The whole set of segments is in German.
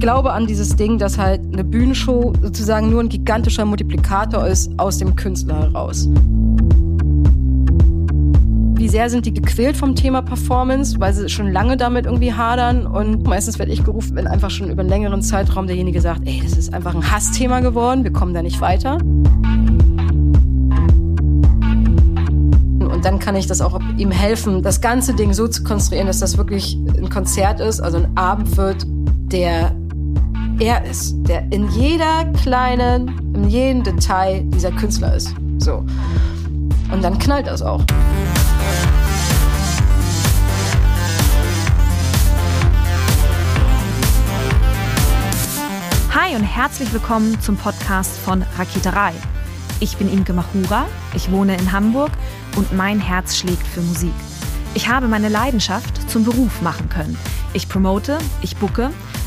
Ich glaube an dieses Ding, dass halt eine Bühnenshow sozusagen nur ein gigantischer Multiplikator ist aus dem Künstler heraus. Wie sehr sind die gequält vom Thema Performance, weil sie schon lange damit irgendwie hadern und meistens werde ich gerufen, wenn einfach schon über einen längeren Zeitraum derjenige sagt, ey, das ist einfach ein Hassthema geworden, wir kommen da nicht weiter. Und dann kann ich das auch ihm helfen, das ganze Ding so zu konstruieren, dass das wirklich ein Konzert ist, also ein Abend wird, der er ist, der in jeder kleinen, in jedem Detail dieser Künstler ist. So. Und dann knallt das auch. Hi und herzlich willkommen zum Podcast von Raketerei. Ich bin Imke Machura, ich wohne in Hamburg und mein Herz schlägt für Musik. Ich habe meine Leidenschaft zum Beruf machen können. Ich promote, ich bucke,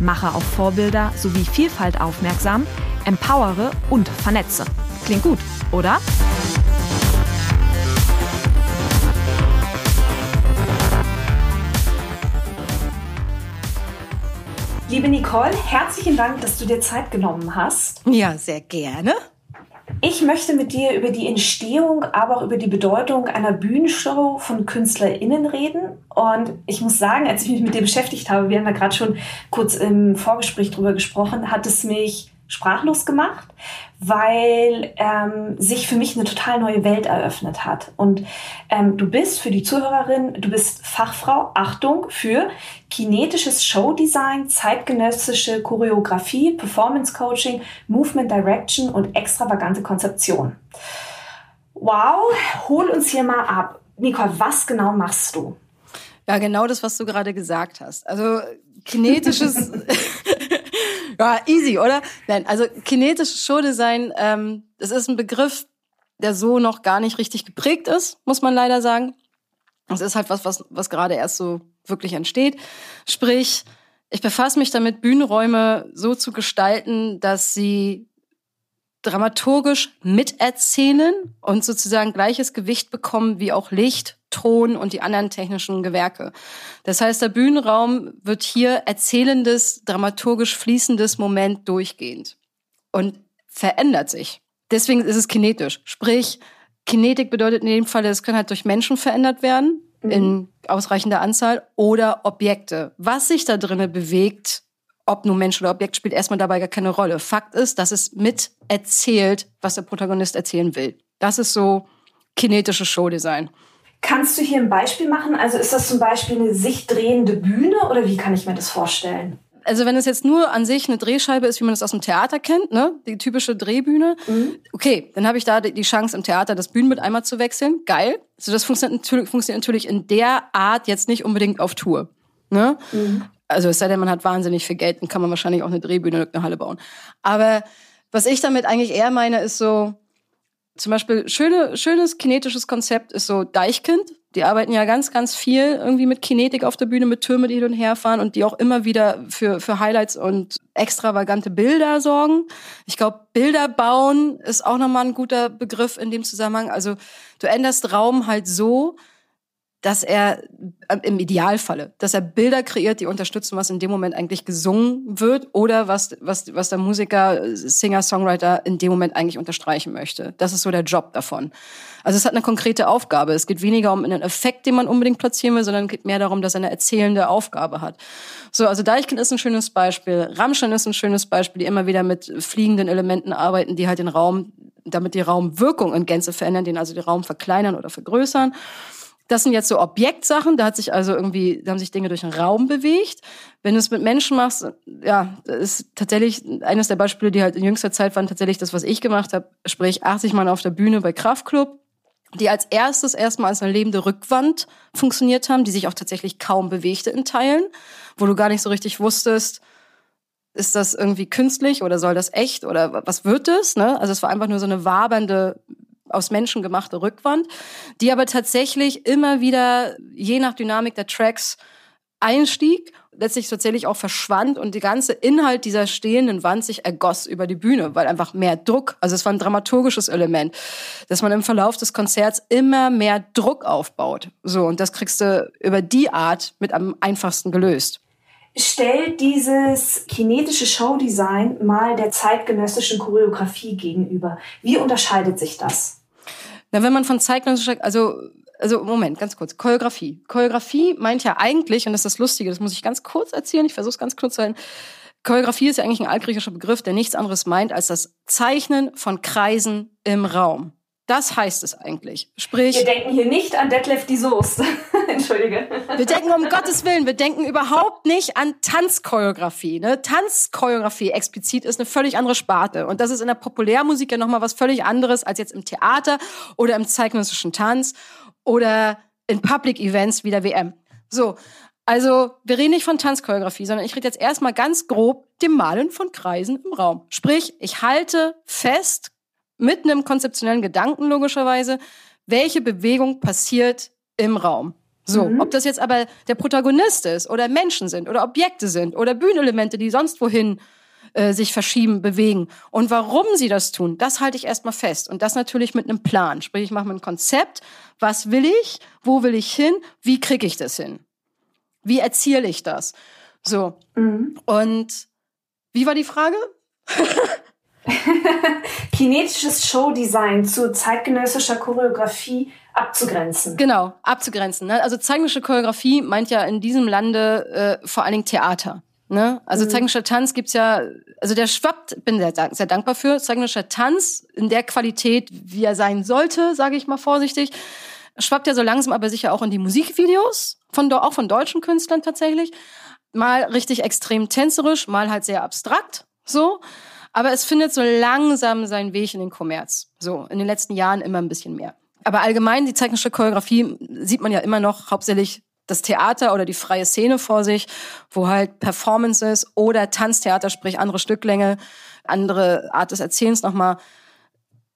mache auf Vorbilder sowie Vielfalt aufmerksam, empowere und vernetze. Klingt gut, oder? Liebe Nicole, herzlichen Dank, dass du dir Zeit genommen hast. Ja, sehr gerne. Ich möchte mit dir über die Entstehung, aber auch über die Bedeutung einer Bühnenshow von KünstlerInnen reden. Und ich muss sagen, als ich mich mit dir beschäftigt habe, wir haben da gerade schon kurz im Vorgespräch drüber gesprochen, hat es mich sprachlos gemacht, weil ähm, sich für mich eine total neue Welt eröffnet hat. Und ähm, du bist für die Zuhörerin, du bist Fachfrau, Achtung, für kinetisches Showdesign, zeitgenössische Choreografie, Performance Coaching, Movement Direction und extravagante Konzeption. Wow, hol uns hier mal ab. Nicole, was genau machst du? Ja, genau das, was du gerade gesagt hast. Also kinetisches Ja, easy, oder? Nein, also kinetisches Showdesign, ähm, das ist ein Begriff, der so noch gar nicht richtig geprägt ist, muss man leider sagen. Es ist halt was, was, was gerade erst so wirklich entsteht. Sprich, ich befasse mich damit, Bühnenräume so zu gestalten, dass sie dramaturgisch miterzählen und sozusagen gleiches Gewicht bekommen wie auch Licht, Ton und die anderen technischen Gewerke. Das heißt, der Bühnenraum wird hier erzählendes, dramaturgisch fließendes Moment durchgehend und verändert sich. Deswegen ist es kinetisch. Sprich, Kinetik bedeutet in dem Fall, es können halt durch Menschen verändert werden mhm. in ausreichender Anzahl oder Objekte. Was sich da drinnen bewegt, ob nun Mensch oder Objekt, spielt erstmal dabei gar keine Rolle. Fakt ist, dass es mit erzählt, was der Protagonist erzählen will. Das ist so kinetisches Showdesign. Kannst du hier ein Beispiel machen? Also ist das zum Beispiel eine sich drehende Bühne oder wie kann ich mir das vorstellen? Also wenn es jetzt nur an sich eine Drehscheibe ist, wie man das aus dem Theater kennt, ne, die typische Drehbühne, mhm. okay, dann habe ich da die Chance im Theater das Bühnenbild einmal zu wechseln, geil. Also das funktioniert natürlich, funktioniert natürlich in der Art jetzt nicht unbedingt auf Tour, ne? Mhm. Also es sei denn, man hat wahnsinnig viel Geld, dann kann man wahrscheinlich auch eine Drehbühne in eine Halle bauen. Aber was ich damit eigentlich eher meine, ist so, zum Beispiel schöne, schönes kinetisches Konzept ist so Deichkind. Die arbeiten ja ganz, ganz viel irgendwie mit Kinetik auf der Bühne, mit Türme, die hin und her fahren und die auch immer wieder für, für Highlights und extravagante Bilder sorgen. Ich glaube, Bilder bauen ist auch nochmal ein guter Begriff in dem Zusammenhang. Also du änderst Raum halt so, dass er äh, im Idealfalle, dass er Bilder kreiert, die unterstützen, was in dem Moment eigentlich gesungen wird oder was, was, was der Musiker, Singer, Songwriter in dem Moment eigentlich unterstreichen möchte. Das ist so der Job davon. Also es hat eine konkrete Aufgabe. Es geht weniger um einen Effekt, den man unbedingt platzieren will, sondern geht mehr darum, dass er eine erzählende Aufgabe hat. So, also Deichkind ist ein schönes Beispiel. Rammstein ist ein schönes Beispiel, die immer wieder mit fliegenden Elementen arbeiten, die halt den Raum, damit die Raumwirkung in Gänze verändern, den also den Raum verkleinern oder vergrößern. Das sind jetzt so Objektsachen, da hat sich also irgendwie, da haben sich Dinge durch den Raum bewegt. Wenn du es mit Menschen machst, ja, ist tatsächlich eines der Beispiele, die halt in jüngster Zeit waren, tatsächlich das, was ich gemacht habe, sprich 80 Mann auf der Bühne bei Kraftklub, die als erstes erstmal als eine lebende Rückwand funktioniert haben, die sich auch tatsächlich kaum bewegte in Teilen, wo du gar nicht so richtig wusstest, ist das irgendwie künstlich oder soll das echt oder was wird das? Ne? Also es war einfach nur so eine wabernde aus Menschen gemachte Rückwand, die aber tatsächlich immer wieder je nach Dynamik der Tracks einstieg, letztlich tatsächlich auch verschwand und die ganze Inhalt dieser stehenden Wand sich ergoss über die Bühne, weil einfach mehr Druck, also es war ein dramaturgisches Element, dass man im Verlauf des Konzerts immer mehr Druck aufbaut. So, und das kriegst du über die Art mit am einfachsten gelöst stellt dieses kinetische Showdesign mal der zeitgenössischen Choreografie gegenüber. Wie unterscheidet sich das? Na, wenn man von zeitgenössischer, also also Moment, ganz kurz, Choreografie. Choreografie meint ja eigentlich, und das ist das Lustige, das muss ich ganz kurz erzählen, ich versuche es ganz kurz zu halten. Choreografie ist ja eigentlich ein altgriechischer Begriff, der nichts anderes meint als das Zeichnen von Kreisen im Raum. Das heißt es eigentlich. Sprich. Wir denken hier nicht an Detlef die Soest. Entschuldige. Wir denken um Gottes Willen, wir denken überhaupt nicht an Tanzchoreografie. Ne? Tanzchoreografie explizit ist eine völlig andere Sparte. Und das ist in der Populärmusik ja nochmal was völlig anderes als jetzt im Theater oder im zeitgenössischen Tanz oder in Public Events wie der WM. So. Also, wir reden nicht von Tanzchoreografie, sondern ich rede jetzt erstmal ganz grob dem Malen von Kreisen im Raum. Sprich, ich halte fest mit einem konzeptionellen Gedanken logischerweise, welche Bewegung passiert im Raum. So, mhm. ob das jetzt aber der Protagonist ist oder Menschen sind oder Objekte sind oder Bühnenelemente, die sonst wohin äh, sich verschieben, bewegen. Und warum sie das tun, das halte ich erstmal fest. Und das natürlich mit einem Plan. Sprich, ich mache mir ein Konzept. Was will ich? Wo will ich hin? Wie kriege ich das hin? Wie erziele ich das? So. Mhm. Und wie war die Frage? Kinetisches Showdesign zu zeitgenössischer Choreografie abzugrenzen. Genau, abzugrenzen. Ne? Also zeitgenössische Choreografie meint ja in diesem Lande äh, vor allen Dingen Theater. Ne? Also mhm. zeitgenössischer Tanz gibt's ja, also der schwappt, bin sehr, sehr dankbar für, zeitgenössischer Tanz in der Qualität, wie er sein sollte, sage ich mal vorsichtig, schwappt ja so langsam aber sicher auch in die Musikvideos, von, auch von deutschen Künstlern tatsächlich. Mal richtig extrem tänzerisch, mal halt sehr abstrakt, so. Aber es findet so langsam seinen Weg in den Kommerz. So, in den letzten Jahren immer ein bisschen mehr. Aber allgemein, die zeitgenössische Choreografie sieht man ja immer noch hauptsächlich das Theater oder die freie Szene vor sich, wo halt Performances oder Tanztheater, sprich andere Stücklänge, andere Art des Erzählens nochmal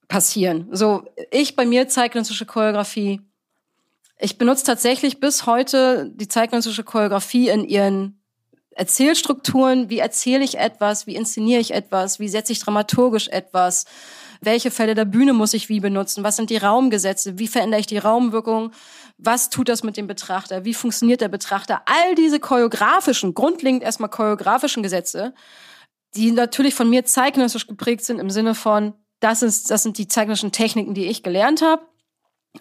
passieren. So, ich bei mir zeitgenössische Choreografie. Ich benutze tatsächlich bis heute die zeitgenössische Choreografie in ihren Erzählstrukturen, wie erzähle ich etwas, wie inszeniere ich etwas, wie setze ich dramaturgisch etwas, welche Fälle der Bühne muss ich wie benutzen, was sind die Raumgesetze, wie verändere ich die Raumwirkung, was tut das mit dem Betrachter, wie funktioniert der Betrachter, all diese choreografischen, grundlegend erstmal choreografischen Gesetze, die natürlich von mir zeitgenössisch geprägt sind im Sinne von, das, ist, das sind die zeitgenössischen Techniken, die ich gelernt habe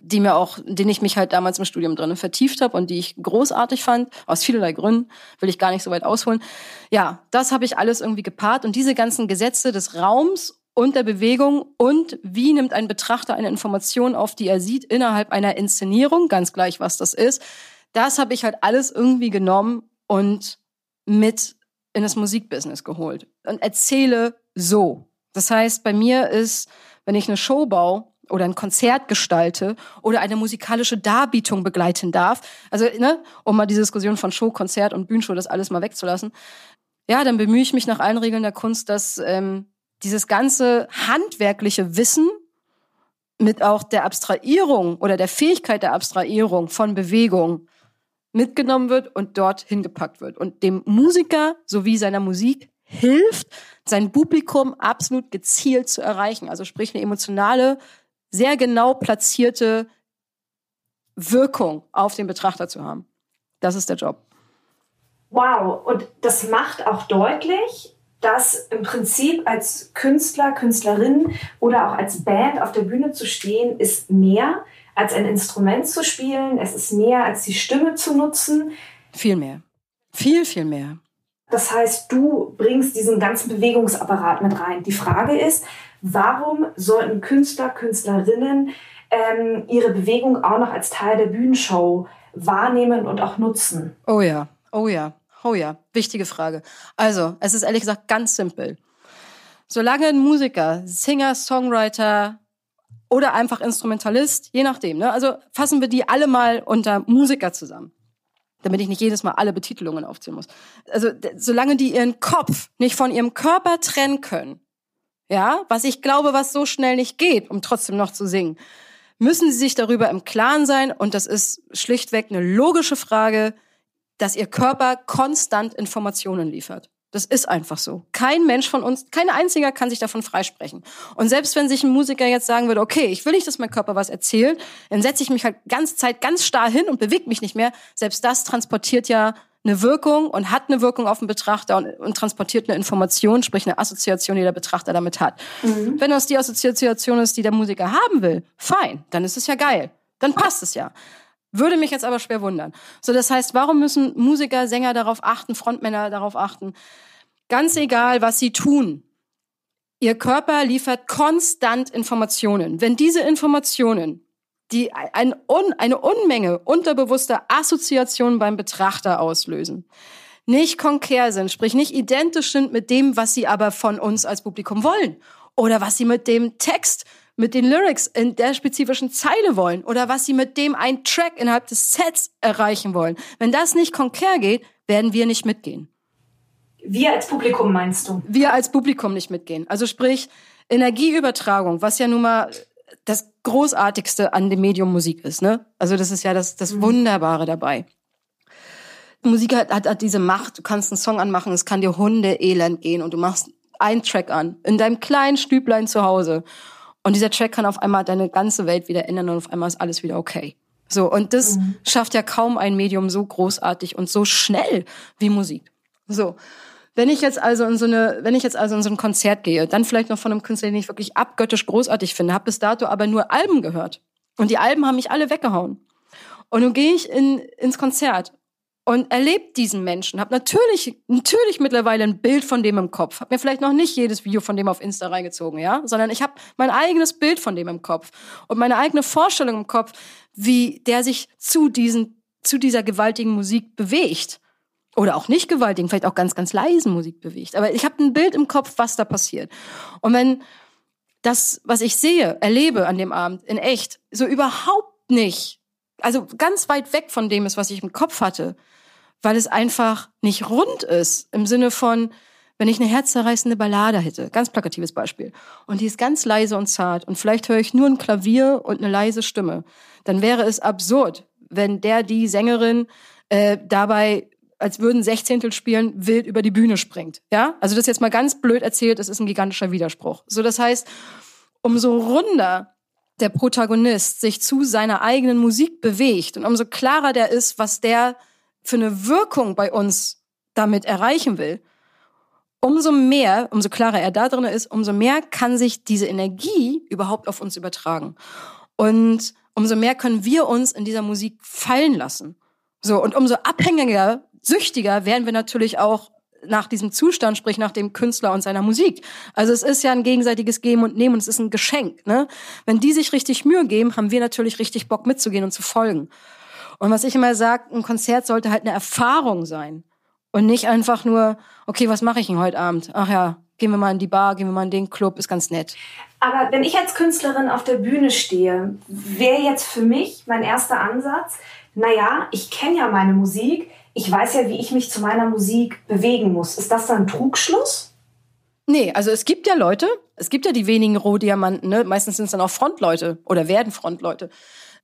die mir auch, den ich mich halt damals im Studium drinnen vertieft habe und die ich großartig fand, aus vielerlei Gründen, will ich gar nicht so weit ausholen. Ja, das habe ich alles irgendwie gepaart. Und diese ganzen Gesetze des Raums und der Bewegung und wie nimmt ein Betrachter eine Information auf, die er sieht innerhalb einer Inszenierung, ganz gleich was das ist, das habe ich halt alles irgendwie genommen und mit in das Musikbusiness geholt und erzähle so. Das heißt, bei mir ist, wenn ich eine Show baue, oder ein Konzert gestalte oder eine musikalische Darbietung begleiten darf, also ne, um mal diese Diskussion von Show, Konzert und Bühnenshow, das alles mal wegzulassen, ja, dann bemühe ich mich nach allen Regeln der Kunst, dass ähm, dieses ganze handwerkliche Wissen mit auch der Abstrahierung oder der Fähigkeit der Abstrahierung von Bewegung mitgenommen wird und dort hingepackt wird und dem Musiker sowie seiner Musik hilft, sein Publikum absolut gezielt zu erreichen. Also sprich eine emotionale sehr genau platzierte Wirkung auf den Betrachter zu haben. Das ist der Job. Wow, und das macht auch deutlich, dass im Prinzip als Künstler, Künstlerin oder auch als Band auf der Bühne zu stehen, ist mehr als ein Instrument zu spielen. Es ist mehr als die Stimme zu nutzen. Viel mehr. Viel, viel mehr. Das heißt, du bringst diesen ganzen Bewegungsapparat mit rein. Die Frage ist, warum sollten Künstler, Künstlerinnen ähm, ihre Bewegung auch noch als Teil der Bühnenshow wahrnehmen und auch nutzen? Oh ja, oh ja, oh ja. Wichtige Frage. Also, es ist ehrlich gesagt ganz simpel. Solange ein Musiker, Singer, Songwriter oder einfach Instrumentalist, je nachdem, ne? also fassen wir die alle mal unter Musiker zusammen damit ich nicht jedes Mal alle Betitelungen aufzählen muss. Also solange die ihren Kopf nicht von ihrem Körper trennen können, ja, was ich glaube, was so schnell nicht geht, um trotzdem noch zu singen, müssen sie sich darüber im Klaren sein und das ist schlichtweg eine logische Frage, dass ihr Körper konstant Informationen liefert. Das ist einfach so. Kein Mensch von uns, kein einziger kann sich davon freisprechen. Und selbst wenn sich ein Musiker jetzt sagen würde, okay, ich will nicht, dass mein Körper was erzählt, dann setze ich mich halt ganz Zeit ganz starr hin und bewege mich nicht mehr. Selbst das transportiert ja eine Wirkung und hat eine Wirkung auf den Betrachter und, und transportiert eine Information, sprich eine Assoziation, die der Betrachter damit hat. Mhm. Wenn das die Assoziation ist, die der Musiker haben will, fein, dann ist es ja geil. Dann passt es ja. Würde mich jetzt aber schwer wundern. So, das heißt, warum müssen Musiker, Sänger darauf achten, Frontmänner darauf achten? Ganz egal, was sie tun. Ihr Körper liefert konstant Informationen. Wenn diese Informationen, die ein Un, eine Unmenge unterbewusster Assoziationen beim Betrachter auslösen, nicht konker sind, sprich nicht identisch sind mit dem, was sie aber von uns als Publikum wollen oder was sie mit dem Text mit den Lyrics in der spezifischen Zeile wollen oder was sie mit dem einen Track innerhalb des Sets erreichen wollen. Wenn das nicht konker geht, werden wir nicht mitgehen. Wir als Publikum meinst du? Wir als Publikum nicht mitgehen. Also sprich Energieübertragung, was ja nun mal das Großartigste an dem Medium Musik ist. Ne? Also das ist ja das, das mhm. Wunderbare dabei. Musik hat, hat, hat diese Macht. Du kannst einen Song anmachen, es kann dir Hunde elend gehen und du machst einen Track an in deinem kleinen Stüblein zu Hause und dieser Track kann auf einmal deine ganze Welt wieder ändern und auf einmal ist alles wieder okay. So, und das mhm. schafft ja kaum ein Medium so großartig und so schnell wie Musik. So. Wenn ich jetzt also in so eine, wenn ich jetzt also in so ein Konzert gehe, dann vielleicht noch von einem Künstler, den ich wirklich abgöttisch großartig finde, habe bis dato aber nur Alben gehört. Und die Alben haben mich alle weggehauen. Und nun gehe ich in, ins Konzert und erlebt diesen Menschen. Hab natürlich, natürlich mittlerweile ein Bild von dem im Kopf. Hab mir vielleicht noch nicht jedes Video von dem auf Insta reingezogen, ja, sondern ich habe mein eigenes Bild von dem im Kopf und meine eigene Vorstellung im Kopf, wie der sich zu diesen, zu dieser gewaltigen Musik bewegt. Oder auch nicht gewaltigen, vielleicht auch ganz, ganz leisen Musik bewegt. Aber ich habe ein Bild im Kopf, was da passiert. Und wenn das, was ich sehe, erlebe an dem Abend in echt, so überhaupt nicht, also ganz weit weg von dem ist, was ich im Kopf hatte, weil es einfach nicht rund ist im Sinne von, wenn ich eine herzzerreißende Ballade hätte, ganz plakatives Beispiel, und die ist ganz leise und zart. Und vielleicht höre ich nur ein Klavier und eine leise Stimme, dann wäre es absurd, wenn der, die Sängerin äh, dabei als würden Sechzehntel spielen, wild über die Bühne springt. Ja, also das jetzt mal ganz blöd erzählt, das ist ein gigantischer Widerspruch. So, das heißt, umso runder der Protagonist sich zu seiner eigenen Musik bewegt und umso klarer der ist, was der für eine Wirkung bei uns damit erreichen will, umso mehr, umso klarer er da drin ist, umso mehr kann sich diese Energie überhaupt auf uns übertragen. Und umso mehr können wir uns in dieser Musik fallen lassen. So, und umso abhängiger, süchtiger werden wir natürlich auch nach diesem Zustand, sprich nach dem Künstler und seiner Musik. Also es ist ja ein gegenseitiges Geben und Nehmen und es ist ein Geschenk. Ne? Wenn die sich richtig Mühe geben, haben wir natürlich richtig Bock mitzugehen und zu folgen. Und was ich immer sage, ein Konzert sollte halt eine Erfahrung sein. Und nicht einfach nur, okay, was mache ich denn heute Abend? Ach ja, gehen wir mal in die Bar, gehen wir mal in den Club, ist ganz nett. Aber wenn ich als Künstlerin auf der Bühne stehe, wäre jetzt für mich mein erster Ansatz, naja, ich kenne ja meine Musik, ich weiß ja, wie ich mich zu meiner Musik bewegen muss. Ist das dann Trugschluss? Nee, also es gibt ja Leute, es gibt ja die wenigen Rohdiamanten, ne? meistens sind es dann auch Frontleute oder werden Frontleute.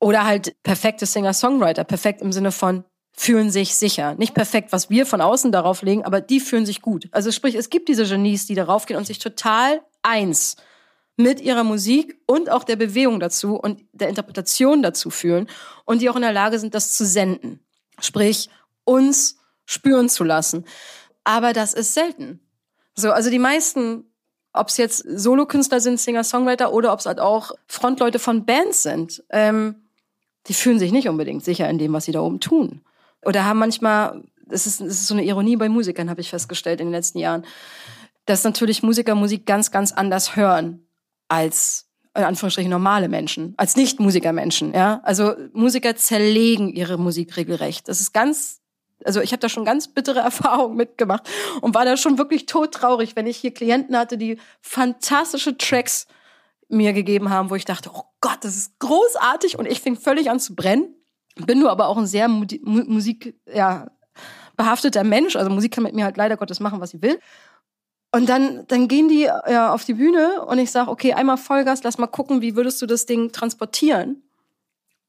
Oder halt perfekte Singer-Songwriter, perfekt im Sinne von fühlen sich sicher. Nicht perfekt, was wir von außen darauf legen, aber die fühlen sich gut. Also sprich, es gibt diese Genies, die darauf gehen und sich total eins mit ihrer Musik und auch der Bewegung dazu und der Interpretation dazu fühlen und die auch in der Lage sind, das zu senden. Sprich, uns spüren zu lassen. Aber das ist selten. So, also die meisten ob es jetzt Solokünstler sind, Singer-Songwriter oder ob es halt auch Frontleute von Bands sind, ähm, die fühlen sich nicht unbedingt sicher in dem, was sie da oben tun. Oder haben manchmal, das ist, das ist so eine Ironie bei Musikern, habe ich festgestellt in den letzten Jahren, dass natürlich Musiker Musik ganz, ganz anders hören als in Anführungsstrichen normale Menschen, als Nicht-Musiker-Menschen. Ja? Also Musiker zerlegen ihre Musik regelrecht. Das ist ganz also ich habe da schon ganz bittere Erfahrungen mitgemacht und war da schon wirklich todtraurig, wenn ich hier Klienten hatte, die fantastische Tracks mir gegeben haben, wo ich dachte, oh Gott, das ist großartig und ich fing völlig an zu brennen. bin nur aber auch ein sehr Mu Musik, ja, Mensch. Also Musik kann mit mir halt leider Gottes machen, was sie will. Und dann, dann gehen die ja, auf die Bühne und ich sage, okay, einmal Vollgas, lass mal gucken, wie würdest du das Ding transportieren?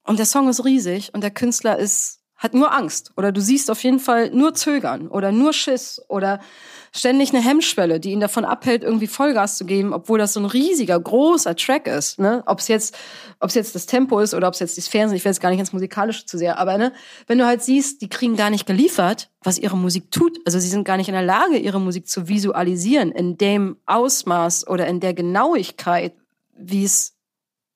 Und der Song ist riesig und der Künstler ist hat nur Angst oder du siehst auf jeden Fall nur Zögern oder nur Schiss oder ständig eine Hemmschwelle, die ihn davon abhält, irgendwie Vollgas zu geben, obwohl das so ein riesiger, großer Track ist. Ne? Ob es jetzt, ob's jetzt das Tempo ist oder ob es jetzt die sind, ich will jetzt gar nicht ins Musikalische zu sehr, aber ne, wenn du halt siehst, die kriegen gar nicht geliefert, was ihre Musik tut. Also sie sind gar nicht in der Lage, ihre Musik zu visualisieren in dem Ausmaß oder in der Genauigkeit, wie es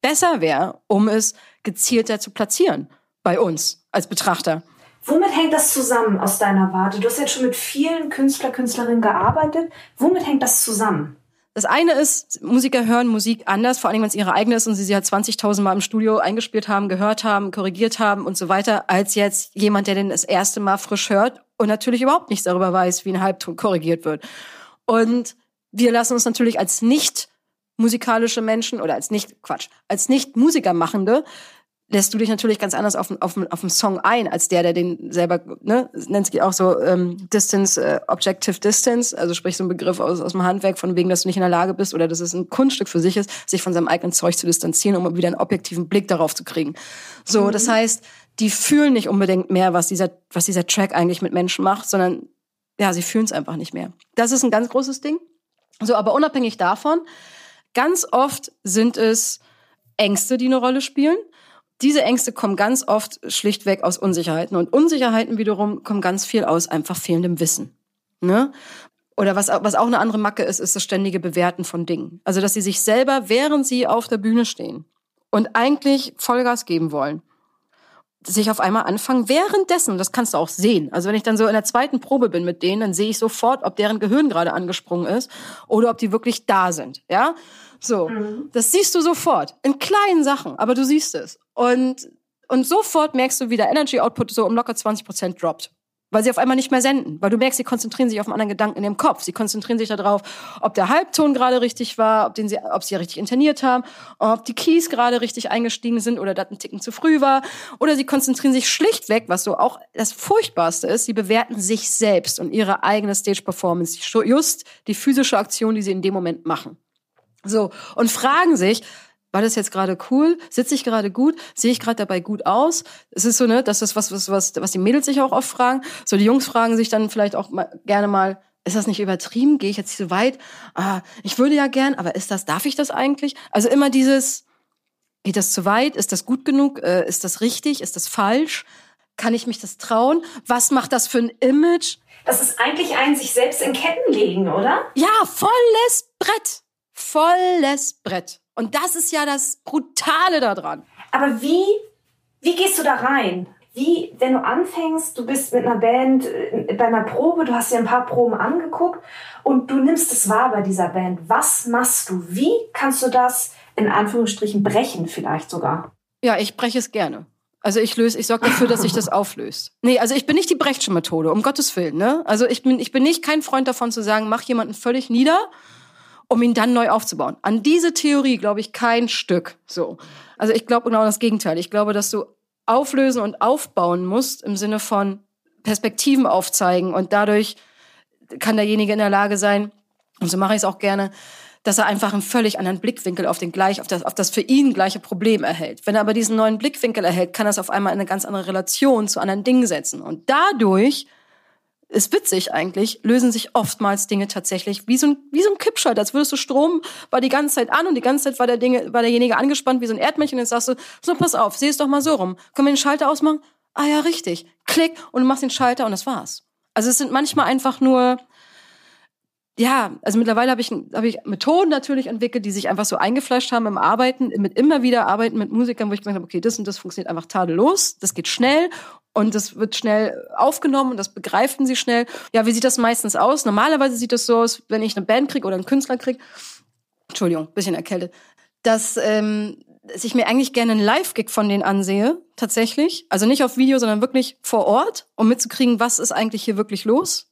besser wäre, um es gezielter zu platzieren bei uns als Betrachter. Womit hängt das zusammen aus deiner Warte? Du hast jetzt schon mit vielen Künstler, Künstlerinnen gearbeitet. Womit hängt das zusammen? Das eine ist, Musiker hören Musik anders, vor allem wenn es ihre eigene ist und sie sie halt 20.000 Mal im Studio eingespielt haben, gehört haben, korrigiert haben und so weiter, als jetzt jemand, der den das erste Mal frisch hört und natürlich überhaupt nichts darüber weiß, wie ein Halbton korrigiert wird. Und wir lassen uns natürlich als nicht musikalische Menschen oder als nicht, Quatsch, als nicht Musikermachende lässt du dich natürlich ganz anders auf, auf, auf den Song ein, als der, der den selber, ne, nennt sich auch so ähm, Distance, äh, Objective Distance, also sprich so ein Begriff aus, aus dem Handwerk, von wegen, dass du nicht in der Lage bist oder dass es ein Kunststück für sich ist, sich von seinem eigenen Zeug zu distanzieren, um wieder einen objektiven Blick darauf zu kriegen. So, mhm. das heißt, die fühlen nicht unbedingt mehr, was dieser, was dieser Track eigentlich mit Menschen macht, sondern ja, sie fühlen es einfach nicht mehr. Das ist ein ganz großes Ding. So, aber unabhängig davon, ganz oft sind es Ängste, die eine Rolle spielen. Diese Ängste kommen ganz oft schlichtweg aus Unsicherheiten. Und Unsicherheiten wiederum kommen ganz viel aus einfach fehlendem Wissen. Ne? Oder was, was auch eine andere Macke ist, ist das ständige Bewerten von Dingen. Also, dass sie sich selber, während sie auf der Bühne stehen und eigentlich Vollgas geben wollen, sich auf einmal anfangen, währenddessen, das kannst du auch sehen. Also wenn ich dann so in der zweiten Probe bin mit denen, dann sehe ich sofort, ob deren Gehirn gerade angesprungen ist oder ob die wirklich da sind. Ja, so. Mhm. Das siehst du sofort. In kleinen Sachen, aber du siehst es. Und, und sofort merkst du, wie der Energy Output so um locker 20 Prozent droppt. Weil sie auf einmal nicht mehr senden. Weil du merkst, sie konzentrieren sich auf einen anderen Gedanken in ihrem Kopf. Sie konzentrieren sich darauf, ob der Halbton gerade richtig war, ob, den sie, ob sie richtig interniert haben, ob die Keys gerade richtig eingestiegen sind oder das ein Ticken zu früh war. Oder sie konzentrieren sich schlichtweg, was so auch das Furchtbarste ist, sie bewerten sich selbst und ihre eigene Stage-Performance. Just die physische Aktion, die sie in dem Moment machen. So. Und fragen sich, war das jetzt gerade cool? Sitze ich gerade gut? Sehe ich gerade dabei gut aus? Es ist so, ne, das ist was, was, was, was die Mädels sich auch oft fragen. So, die Jungs fragen sich dann vielleicht auch mal, gerne mal, ist das nicht übertrieben? Gehe ich jetzt zu weit? Ah, ich würde ja gern, aber ist das, darf ich das eigentlich? Also immer dieses, geht das zu weit? Ist das gut genug? Äh, ist das richtig? Ist das falsch? Kann ich mich das trauen? Was macht das für ein Image? Das ist eigentlich ein sich selbst in Ketten legen, oder? Ja, volles Brett. Volles Brett. Und das ist ja das Brutale daran. Aber wie, wie gehst du da rein? Wie, wenn du anfängst, du bist mit einer Band äh, bei einer Probe, du hast dir ein paar Proben angeguckt und du nimmst es wahr bei dieser Band. Was machst du? Wie kannst du das in Anführungsstrichen brechen vielleicht sogar? Ja, ich breche es gerne. Also ich löse, ich sorge dafür, dass sich das auflöst. Nee, also ich bin nicht die Brechtsche Methode, um Gottes Willen, ne? Also ich bin, ich bin nicht kein Freund davon zu sagen, mach jemanden völlig nieder um ihn dann neu aufzubauen. An diese Theorie glaube ich kein Stück. So. Also ich glaube genau das Gegenteil. Ich glaube, dass du auflösen und aufbauen musst im Sinne von Perspektiven aufzeigen und dadurch kann derjenige in der Lage sein, und so mache ich es auch gerne, dass er einfach einen völlig anderen Blickwinkel auf den gleich, auf das, auf das für ihn gleiche Problem erhält. Wenn er aber diesen neuen Blickwinkel erhält, kann er es auf einmal in eine ganz andere Relation zu anderen Dingen setzen. Und dadurch ist witzig eigentlich, lösen sich oftmals Dinge tatsächlich wie so ein, wie so ein Kippschalter. Als würdest du Strom, war die ganze Zeit an und die ganze Zeit war der Dinge, war derjenige angespannt wie so ein Erdmännchen und jetzt sagst du, so pass auf, seh es doch mal so rum. Können wir den Schalter ausmachen? Ah ja, richtig. Klick und du machst den Schalter und das war's. Also es sind manchmal einfach nur, ja, also mittlerweile habe ich, hab ich Methoden natürlich entwickelt, die sich einfach so eingefleischt haben im Arbeiten, mit immer wieder Arbeiten mit Musikern, wo ich gemerkt habe, okay, das und das funktioniert einfach tadellos, das geht schnell und das wird schnell aufgenommen und das begreifen sie schnell. Ja, wie sieht das meistens aus? Normalerweise sieht das so aus, wenn ich eine Band krieg oder einen Künstler krieg, Entschuldigung, bisschen erkältet, dass ähm, ich mir eigentlich gerne einen Live-Gig von denen ansehe, tatsächlich. Also nicht auf Video, sondern wirklich vor Ort, um mitzukriegen, was ist eigentlich hier wirklich los.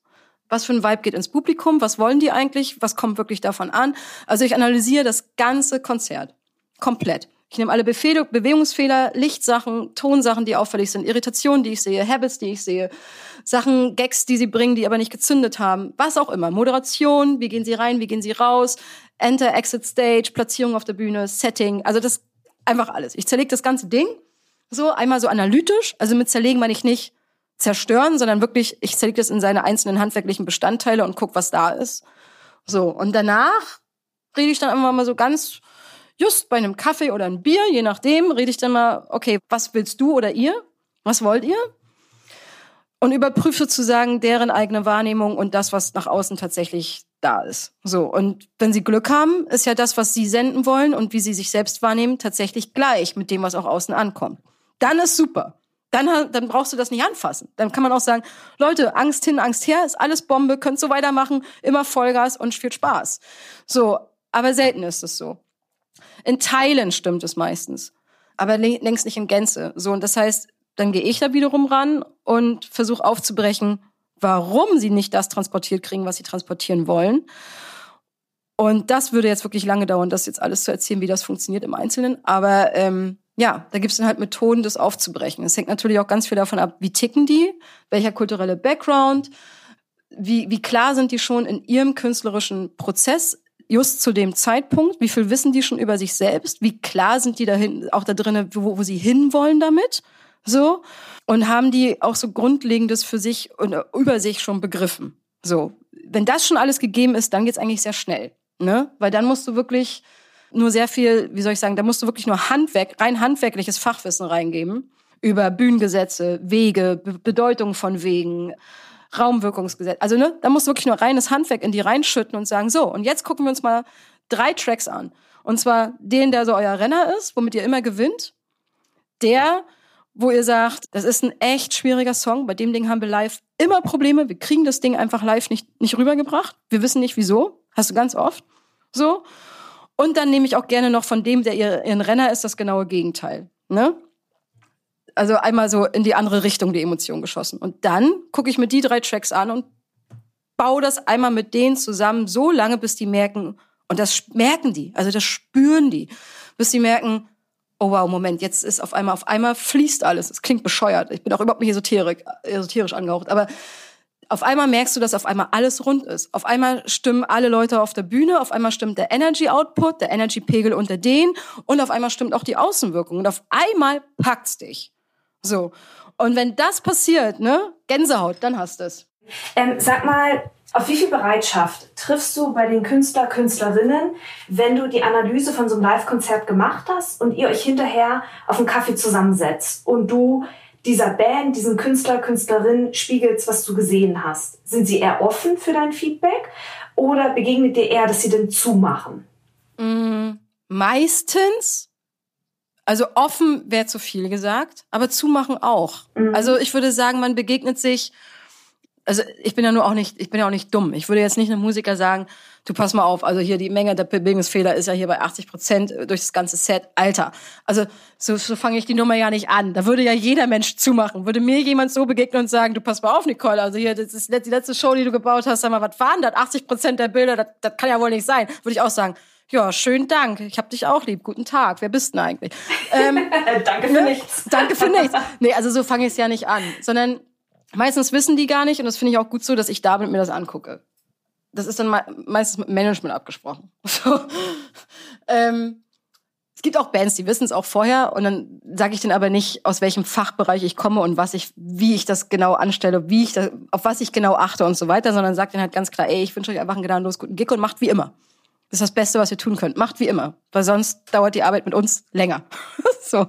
Was für ein Vibe geht ins Publikum? Was wollen die eigentlich? Was kommt wirklich davon an? Also ich analysiere das ganze Konzert. Komplett. Ich nehme alle Befehle, Bewegungsfehler, Lichtsachen, Tonsachen, die auffällig sind, Irritationen, die ich sehe, Habits, die ich sehe, Sachen, Gags, die sie bringen, die aber nicht gezündet haben, was auch immer. Moderation, wie gehen sie rein, wie gehen sie raus, Enter, Exit Stage, Platzierung auf der Bühne, Setting, also das einfach alles. Ich zerlege das ganze Ding so einmal so analytisch, also mit zerlegen meine ich nicht zerstören, sondern wirklich, ich zerlege das in seine einzelnen handwerklichen Bestandteile und guck, was da ist. So, und danach rede ich dann einfach mal so ganz just bei einem Kaffee oder einem Bier, je nachdem, rede ich dann mal, okay, was willst du oder ihr? Was wollt ihr? Und überprüfe sozusagen deren eigene Wahrnehmung und das, was nach außen tatsächlich da ist. So. Und wenn sie Glück haben, ist ja das, was sie senden wollen und wie sie sich selbst wahrnehmen, tatsächlich gleich mit dem, was auch außen ankommt. Dann ist super. Dann, dann brauchst du das nicht anfassen. Dann kann man auch sagen, Leute, Angst hin, Angst her, ist alles Bombe, könnt so weitermachen, immer Vollgas und viel Spaß. So, aber selten ist es so. In Teilen stimmt es meistens, aber längst nicht in Gänze. So und das heißt, dann gehe ich da wiederum ran und versuche aufzubrechen, warum sie nicht das transportiert kriegen, was sie transportieren wollen. Und das würde jetzt wirklich lange dauern, das jetzt alles zu erzählen, wie das funktioniert im Einzelnen. Aber ähm, ja, da gibt es dann halt Methoden, das aufzubrechen. Es hängt natürlich auch ganz viel davon ab, wie ticken die, welcher kulturelle Background, wie, wie klar sind die schon in ihrem künstlerischen Prozess, just zu dem Zeitpunkt, wie viel wissen die schon über sich selbst, wie klar sind die dahin, auch da drinnen, wo, wo sie hinwollen damit, so, und haben die auch so Grundlegendes für sich und über sich schon begriffen. So, wenn das schon alles gegeben ist, dann geht's eigentlich sehr schnell, ne? Weil dann musst du wirklich nur sehr viel, wie soll ich sagen, da musst du wirklich nur Handwerk, rein handwerkliches Fachwissen reingeben über Bühnengesetze, Wege, Be Bedeutung von Wegen, Raumwirkungsgesetz. Also ne, da musst du wirklich nur reines Handwerk in die reinschütten und sagen, so, und jetzt gucken wir uns mal drei Tracks an. Und zwar den, der so euer Renner ist, womit ihr immer gewinnt. Der, wo ihr sagt, das ist ein echt schwieriger Song. Bei dem Ding haben wir live immer Probleme. Wir kriegen das Ding einfach live nicht, nicht rübergebracht. Wir wissen nicht wieso. Hast du ganz oft. So. Und dann nehme ich auch gerne noch von dem, der ihr, ihren Renner ist, das genaue Gegenteil. Ne? Also einmal so in die andere Richtung die Emotion geschossen. Und dann gucke ich mir die drei Tracks an und baue das einmal mit denen zusammen, so lange, bis die merken, und das merken die, also das spüren die, bis die merken, oh wow, Moment, jetzt ist auf einmal, auf einmal fließt alles. Es klingt bescheuert. Ich bin auch überhaupt nicht esoterik, esoterisch angehaucht, aber auf einmal merkst du, dass auf einmal alles rund ist. Auf einmal stimmen alle Leute auf der Bühne, auf einmal stimmt der Energy Output, der Energy Pegel unter denen und auf einmal stimmt auch die Außenwirkung und auf einmal packt's dich. So. Und wenn das passiert, ne, Gänsehaut, dann hast du es. Ähm, sag mal, auf wie viel Bereitschaft triffst du bei den Künstler, Künstlerinnen, wenn du die Analyse von so einem Live-Konzert gemacht hast und ihr euch hinterher auf einen Kaffee zusammensetzt und du dieser Band, diesen Künstler, Künstlerin spiegelst, was du gesehen hast? Sind sie eher offen für dein Feedback oder begegnet dir eher, dass sie denn zumachen? Mm, meistens. Also offen wäre zu viel gesagt, aber zumachen auch. Mhm. Also ich würde sagen, man begegnet sich also ich bin ja nur auch nicht, ich bin ja auch nicht dumm. Ich würde jetzt nicht einem Musiker sagen, du pass mal auf, also hier die Menge der Bewegungsfehler ist ja hier bei 80 Prozent durch das ganze Set. Alter, also so, so fange ich die Nummer ja nicht an. Da würde ja jeder Mensch zumachen. Würde mir jemand so begegnen und sagen, du pass mal auf, Nicole, also hier, das ist die letzte Show, die du gebaut hast, sag mal, was waren das? 80 Prozent der Bilder, das, das kann ja wohl nicht sein. Würde ich auch sagen, ja, schönen Dank. Ich hab dich auch lieb. Guten Tag. Wer bist denn eigentlich? Ähm, Danke für ne? nichts. Danke für nichts. Nee, also so fange ich es ja nicht an. Sondern Meistens wissen die gar nicht und das finde ich auch gut so, dass ich damit mir das angucke. Das ist dann meistens mit Management abgesprochen. So. ähm, es gibt auch Bands, die wissen es auch vorher und dann sage ich denen aber nicht, aus welchem Fachbereich ich komme und was ich, wie ich das genau anstelle, wie ich das, auf was ich genau achte und so weiter, sondern sage denen halt ganz klar, ey, ich wünsche euch einfach einen gnadenlos guten Gig und macht wie immer. Das ist das Beste, was ihr tun könnt. Macht wie immer, weil sonst dauert die Arbeit mit uns länger. so.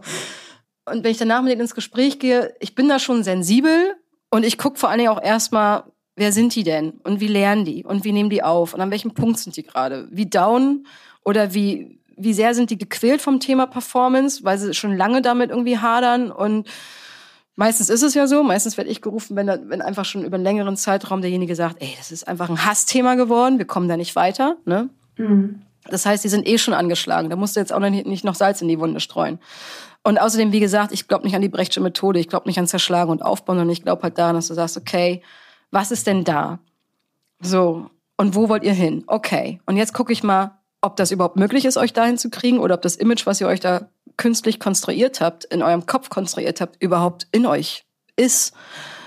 Und wenn ich danach mit denen ins Gespräch gehe, ich bin da schon sensibel und ich gucke vor allen Dingen auch erstmal, wer sind die denn und wie lernen die und wie nehmen die auf und an welchem Punkt sind die gerade? Wie down oder wie, wie sehr sind die gequält vom Thema Performance, weil sie schon lange damit irgendwie hadern und Meistens ist es ja so, meistens werde ich gerufen, wenn, wenn einfach schon über einen längeren Zeitraum derjenige sagt, ey, das ist einfach ein Hassthema geworden, wir kommen da nicht weiter. Ne? Mhm. Das heißt, die sind eh schon angeschlagen. Da musst du jetzt auch nicht noch Salz in die Wunde streuen. Und außerdem, wie gesagt, ich glaube nicht an die Brechtsche Methode, ich glaube nicht an Zerschlagen und Aufbauen, sondern ich glaube halt daran, dass du sagst, okay, was ist denn da? So, und wo wollt ihr hin? Okay, und jetzt gucke ich mal, ob das überhaupt möglich ist, euch dahin zu kriegen oder ob das Image, was ihr euch da künstlich konstruiert habt, in eurem Kopf konstruiert habt, überhaupt in euch ist.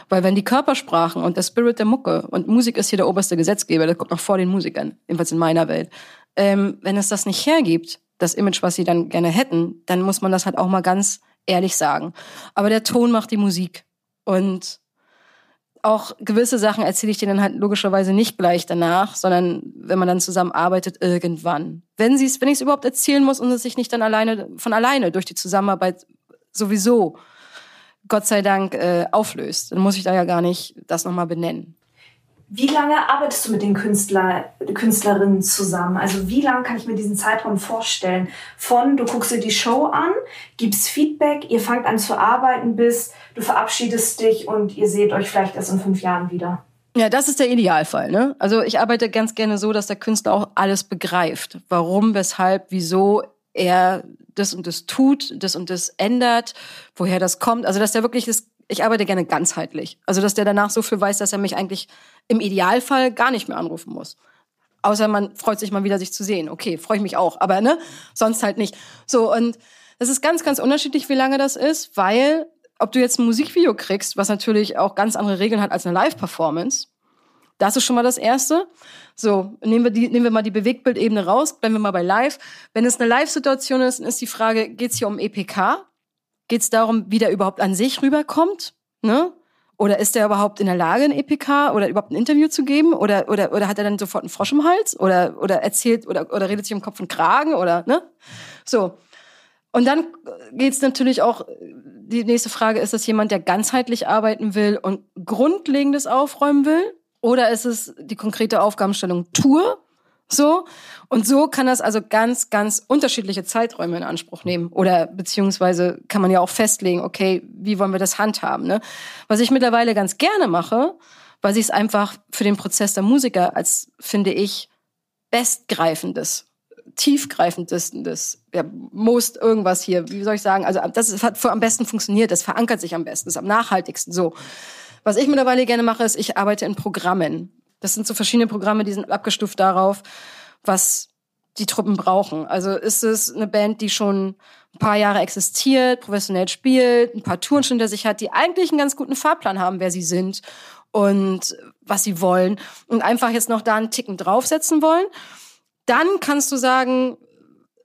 Weil wenn die Körpersprachen und der Spirit der Mucke und Musik ist hier der oberste Gesetzgeber, der kommt noch vor den Musikern, jedenfalls in meiner Welt. Ähm, wenn es das nicht hergibt, das Image, was sie dann gerne hätten, dann muss man das halt auch mal ganz ehrlich sagen. Aber der Ton macht die Musik. Und auch gewisse Sachen erzähle ich denen halt logischerweise nicht gleich danach, sondern wenn man dann zusammen arbeitet, irgendwann. Wenn sie es, wenn ich es überhaupt erzählen muss und es sich nicht dann alleine, von alleine durch die Zusammenarbeit sowieso, Gott sei Dank, äh, auflöst, dann muss ich da ja gar nicht das nochmal benennen. Wie lange arbeitest du mit den Künstler, Künstlerinnen zusammen? Also wie lange kann ich mir diesen Zeitraum vorstellen? Von du guckst dir die Show an, gibst Feedback, ihr fangt an zu arbeiten, bis du verabschiedest dich und ihr seht euch vielleicht erst in fünf Jahren wieder. Ja, das ist der Idealfall. Ne? Also ich arbeite ganz gerne so, dass der Künstler auch alles begreift. Warum, weshalb, wieso er das und das tut, das und das ändert, woher das kommt. Also dass der wirklich das ich arbeite gerne ganzheitlich. Also, dass der danach so viel weiß, dass er mich eigentlich im Idealfall gar nicht mehr anrufen muss. Außer man freut sich mal wieder, sich zu sehen. Okay, freue ich mich auch, aber ne, sonst halt nicht. So, und das ist ganz, ganz unterschiedlich, wie lange das ist, weil ob du jetzt ein Musikvideo kriegst, was natürlich auch ganz andere Regeln hat als eine Live-Performance, das ist schon mal das Erste. So, nehmen wir, die, nehmen wir mal die Bewegtbildebene raus, bleiben wir mal bei Live. Wenn es eine Live-Situation ist, dann ist die Frage, geht es hier um EPK? Geht es darum, wie der überhaupt an sich rüberkommt? Ne? Oder ist der überhaupt in der Lage, ein EPK oder überhaupt ein Interview zu geben? Oder, oder, oder hat er dann sofort einen Frosch im Hals? Oder, oder erzählt oder, oder redet sich um Kopf und Kragen? Oder, ne? So. Und dann geht es natürlich auch, die nächste Frage, ist das jemand, der ganzheitlich arbeiten will und Grundlegendes aufräumen will? Oder ist es die konkrete Aufgabenstellung Tour? So. Und so kann das also ganz, ganz unterschiedliche Zeiträume in Anspruch nehmen. Oder beziehungsweise kann man ja auch festlegen, okay, wie wollen wir das handhaben? Ne? Was ich mittlerweile ganz gerne mache, weil ich es einfach für den Prozess der Musiker als, finde ich, bestgreifendes, tiefgreifendes, ja, most irgendwas hier, wie soll ich sagen, also das hat am besten funktioniert, das verankert sich am besten, ist am nachhaltigsten so. Was ich mittlerweile gerne mache, ist, ich arbeite in Programmen. Das sind so verschiedene Programme, die sind abgestuft darauf, was die Truppen brauchen. Also ist es eine Band, die schon ein paar Jahre existiert, professionell spielt, ein paar Touren schon hinter sich hat, die eigentlich einen ganz guten Fahrplan haben, wer sie sind und was sie wollen und einfach jetzt noch da einen Ticken draufsetzen wollen. Dann kannst du sagen,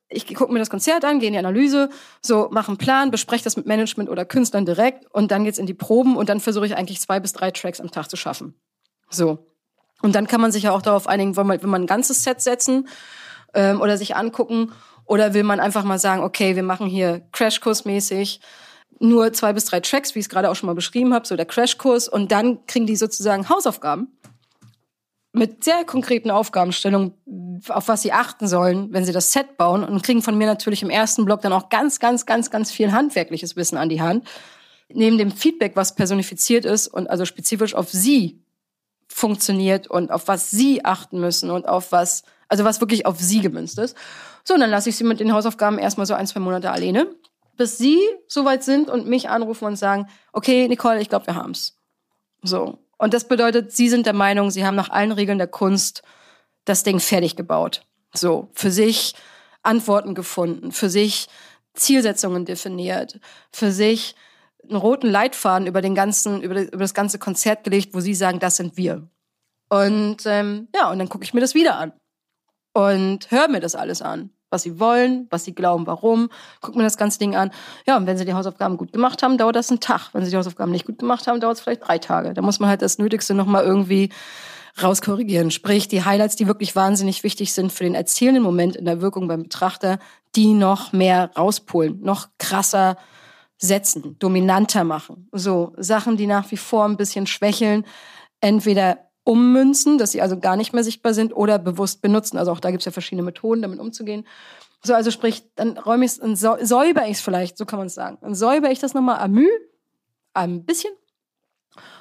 ich gucke mir das Konzert an, gehe in die Analyse, so mache einen Plan, bespreche das mit Management oder Künstlern direkt und dann geht's in die Proben und dann versuche ich eigentlich zwei bis drei Tracks am Tag zu schaffen. So. Und dann kann man sich ja auch darauf einigen, will man, will man ein ganzes Set setzen ähm, oder sich angucken oder will man einfach mal sagen, okay, wir machen hier Crashkurs-mäßig nur zwei bis drei Tracks, wie ich es gerade auch schon mal beschrieben habe, so der Crashkurs und dann kriegen die sozusagen Hausaufgaben mit sehr konkreten Aufgabenstellungen, auf was sie achten sollen, wenn sie das Set bauen und kriegen von mir natürlich im ersten Block dann auch ganz, ganz, ganz, ganz viel handwerkliches Wissen an die Hand. Neben dem Feedback, was personifiziert ist und also spezifisch auf sie funktioniert und auf was sie achten müssen und auf was, also was wirklich auf sie gemünzt ist. So, und dann lasse ich sie mit den Hausaufgaben erstmal so ein, zwei Monate alleine, bis sie soweit sind und mich anrufen und sagen, okay, Nicole, ich glaube, wir haben's. So. Und das bedeutet, sie sind der Meinung, sie haben nach allen Regeln der Kunst das Ding fertig gebaut. So, für sich Antworten gefunden, für sich Zielsetzungen definiert, für sich einen roten Leitfaden über den ganzen, über, über das ganze Konzert gelegt, wo sie sagen, das sind wir. Und ähm, ja, und dann gucke ich mir das wieder an und höre mir das alles an, was sie wollen, was sie glauben, warum, guck mir das ganze Ding an. Ja, und wenn sie die Hausaufgaben gut gemacht haben, dauert das einen Tag. Wenn sie die Hausaufgaben nicht gut gemacht haben, dauert es vielleicht drei Tage. Da muss man halt das Nötigste nochmal irgendwie rauskorrigieren. Sprich, die Highlights, die wirklich wahnsinnig wichtig sind für den erzählenden Moment in der Wirkung beim Betrachter, die noch mehr rauspolen, noch krasser setzen, dominanter machen. So Sachen, die nach wie vor ein bisschen schwächeln, entweder ummünzen, dass sie also gar nicht mehr sichtbar sind oder bewusst benutzen. Also auch da gibt es ja verschiedene Methoden, damit umzugehen. So, also sprich, dann räume ich es, säuber ich es vielleicht, so kann man es sagen. Dann säuber ich das nochmal am Mühe, ein bisschen.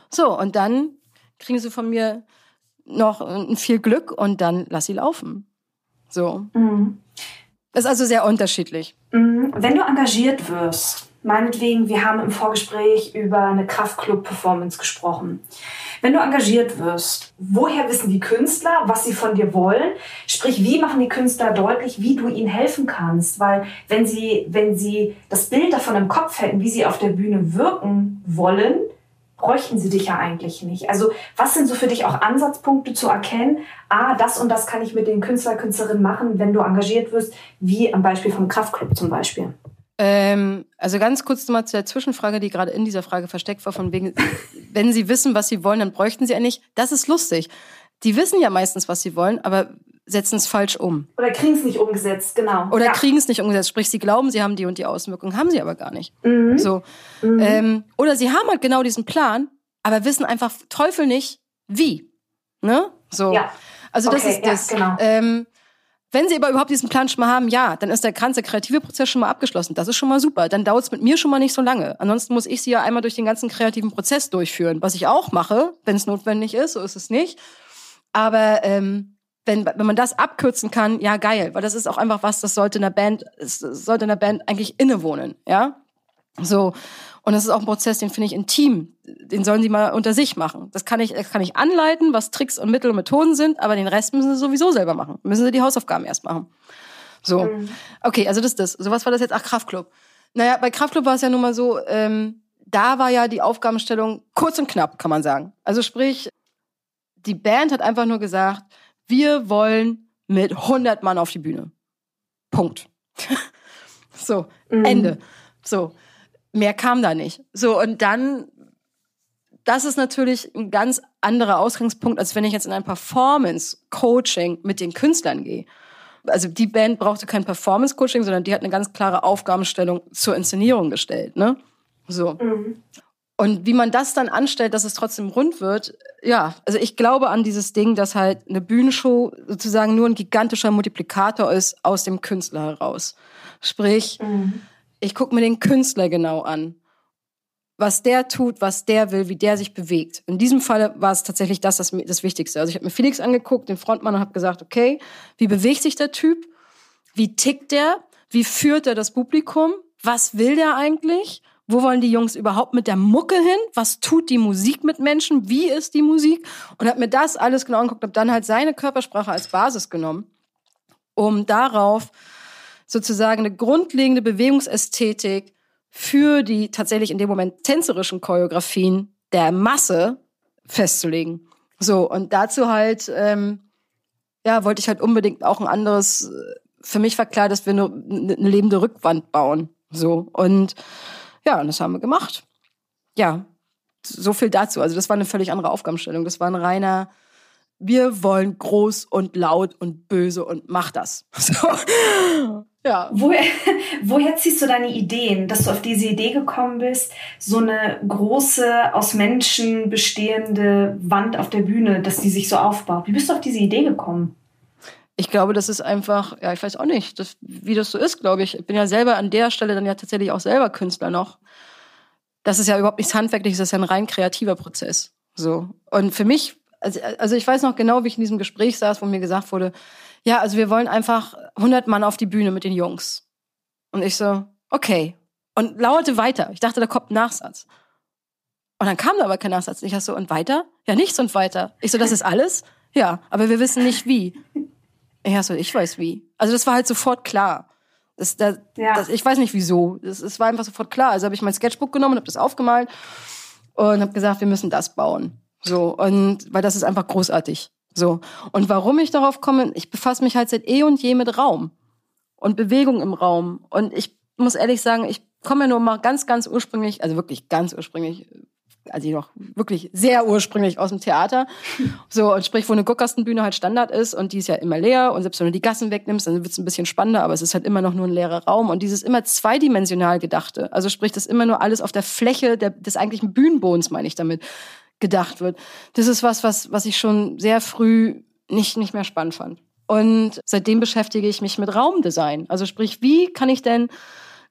So, und dann kriegen sie von mir noch viel Glück und dann lass sie laufen. So. Mhm. Das ist also sehr unterschiedlich. Mhm. Wenn du engagiert wirst, meinetwegen, wir haben im Vorgespräch über eine Kraftclub-Performance gesprochen. Wenn du engagiert wirst, woher wissen die Künstler, was sie von dir wollen? Sprich, wie machen die Künstler deutlich, wie du ihnen helfen kannst? Weil wenn sie, wenn sie das Bild davon im Kopf hätten, wie sie auf der Bühne wirken wollen, bräuchten sie dich ja eigentlich nicht. Also was sind so für dich auch Ansatzpunkte zu erkennen, ah, das und das kann ich mit den Künstler, Künstlerinnen machen, wenn du engagiert wirst, wie am Beispiel vom Kraftclub zum Beispiel? Ähm, also ganz kurz nochmal zur Zwischenfrage, die gerade in dieser Frage versteckt war, von wegen, wenn sie wissen, was sie wollen, dann bräuchten sie eigentlich, das ist lustig. Die wissen ja meistens, was sie wollen, aber setzen es falsch um. Oder kriegen es nicht umgesetzt, genau. Oder ja. kriegen es nicht umgesetzt. Sprich, sie glauben, sie haben die und die Auswirkungen, haben sie aber gar nicht. Mhm. So. Mhm. Ähm, oder sie haben halt genau diesen Plan, aber wissen einfach Teufel nicht, wie. Ne? So. Ja. Also das okay, ist das. Ja, genau. Ähm, wenn Sie aber überhaupt diesen Plan schon mal haben, ja, dann ist der ganze kreative Prozess schon mal abgeschlossen. Das ist schon mal super. Dann dauert es mit mir schon mal nicht so lange. Ansonsten muss ich Sie ja einmal durch den ganzen kreativen Prozess durchführen, was ich auch mache, wenn es notwendig ist. So ist es nicht. Aber ähm, wenn, wenn man das abkürzen kann, ja geil, weil das ist auch einfach was, das sollte in der Band, sollte in der Band eigentlich innewohnen, ja. So und das ist auch ein Prozess, den finde ich intim. Den sollen sie mal unter sich machen. Das kann ich, das kann ich anleiten, was Tricks und Mittel und Methoden sind, aber den Rest müssen sie sowieso selber machen. Müssen sie die Hausaufgaben erst machen. So. Mhm. Okay, also das ist das. So was war das jetzt? Ach, Kraftclub. Naja, bei Kraftclub war es ja nun mal so, ähm, da war ja die Aufgabenstellung kurz und knapp, kann man sagen. Also sprich, die Band hat einfach nur gesagt, wir wollen mit 100 Mann auf die Bühne. Punkt. so, mhm. Ende. So mehr kam da nicht. So, und dann, das ist natürlich ein ganz anderer Ausgangspunkt, als wenn ich jetzt in ein Performance-Coaching mit den Künstlern gehe. Also die Band brauchte kein Performance-Coaching, sondern die hat eine ganz klare Aufgabenstellung zur Inszenierung gestellt. Ne? So. Mhm. Und wie man das dann anstellt, dass es trotzdem rund wird, ja, also ich glaube an dieses Ding, dass halt eine Bühnenshow sozusagen nur ein gigantischer Multiplikator ist aus dem Künstler heraus. Sprich, mhm ich gucke mir den Künstler genau an. Was der tut, was der will, wie der sich bewegt. In diesem Fall war es tatsächlich das, das, das Wichtigste. Also ich habe mir Felix angeguckt, den Frontmann, und habe gesagt, okay, wie bewegt sich der Typ? Wie tickt der? Wie führt er das Publikum? Was will der eigentlich? Wo wollen die Jungs überhaupt mit der Mucke hin? Was tut die Musik mit Menschen? Wie ist die Musik? Und habe mir das alles genau angeguckt, habe dann halt seine Körpersprache als Basis genommen, um darauf sozusagen eine grundlegende Bewegungsästhetik für die tatsächlich in dem Moment tänzerischen Choreografien der Masse festzulegen. So, und dazu halt, ähm, ja, wollte ich halt unbedingt auch ein anderes, für mich war klar, dass wir nur eine lebende Rückwand bauen. So, und ja, und das haben wir gemacht. Ja, so viel dazu. Also das war eine völlig andere Aufgabenstellung. Das war ein reiner wir wollen groß und laut und böse und mach das. So. Ja. Woher, woher ziehst du deine Ideen, dass du auf diese Idee gekommen bist, so eine große, aus Menschen bestehende Wand auf der Bühne, dass die sich so aufbaut? Wie bist du auf diese Idee gekommen? Ich glaube, das ist einfach, ja, ich weiß auch nicht, das, wie das so ist, glaube ich. Ich bin ja selber an der Stelle dann ja tatsächlich auch selber Künstler noch. Das ist ja überhaupt nichts Handwerkliches, das ist ja ein rein kreativer Prozess. So. Und für mich also, also ich weiß noch genau, wie ich in diesem Gespräch saß, wo mir gesagt wurde, ja, also wir wollen einfach 100 Mann auf die Bühne mit den Jungs. Und ich so, okay. Und lauerte weiter. Ich dachte, da kommt ein Nachsatz. Und dann kam da aber kein Nachsatz. Ich so, und weiter? Ja, nichts und weiter. Ich so, das ist alles? Ja, aber wir wissen nicht wie. Ich so, ich weiß wie. Also das war halt sofort klar. Das, das, ja. das, ich weiß nicht wieso. Das, das war einfach sofort klar. Also habe ich mein Sketchbook genommen, habe das aufgemalt und habe gesagt, wir müssen das bauen. So, und weil das ist einfach großartig. So. Und warum ich darauf komme, ich befasse mich halt seit eh und je mit Raum und Bewegung im Raum. Und ich muss ehrlich sagen, ich komme ja nur mal ganz, ganz ursprünglich, also wirklich ganz ursprünglich, also noch wirklich sehr ursprünglich aus dem Theater. So, und sprich, wo eine Guckkastenbühne halt Standard ist und die ist ja immer leer und selbst wenn du die Gassen wegnimmst, dann wird es ein bisschen spannender, aber es ist halt immer noch nur ein leerer Raum und dieses immer zweidimensional gedachte, also sprich, das immer nur alles auf der Fläche der, des eigentlichen Bühnenbodens, meine ich damit gedacht wird. Das ist was, was, was ich schon sehr früh nicht, nicht mehr spannend fand. Und seitdem beschäftige ich mich mit Raumdesign. Also sprich, wie kann ich denn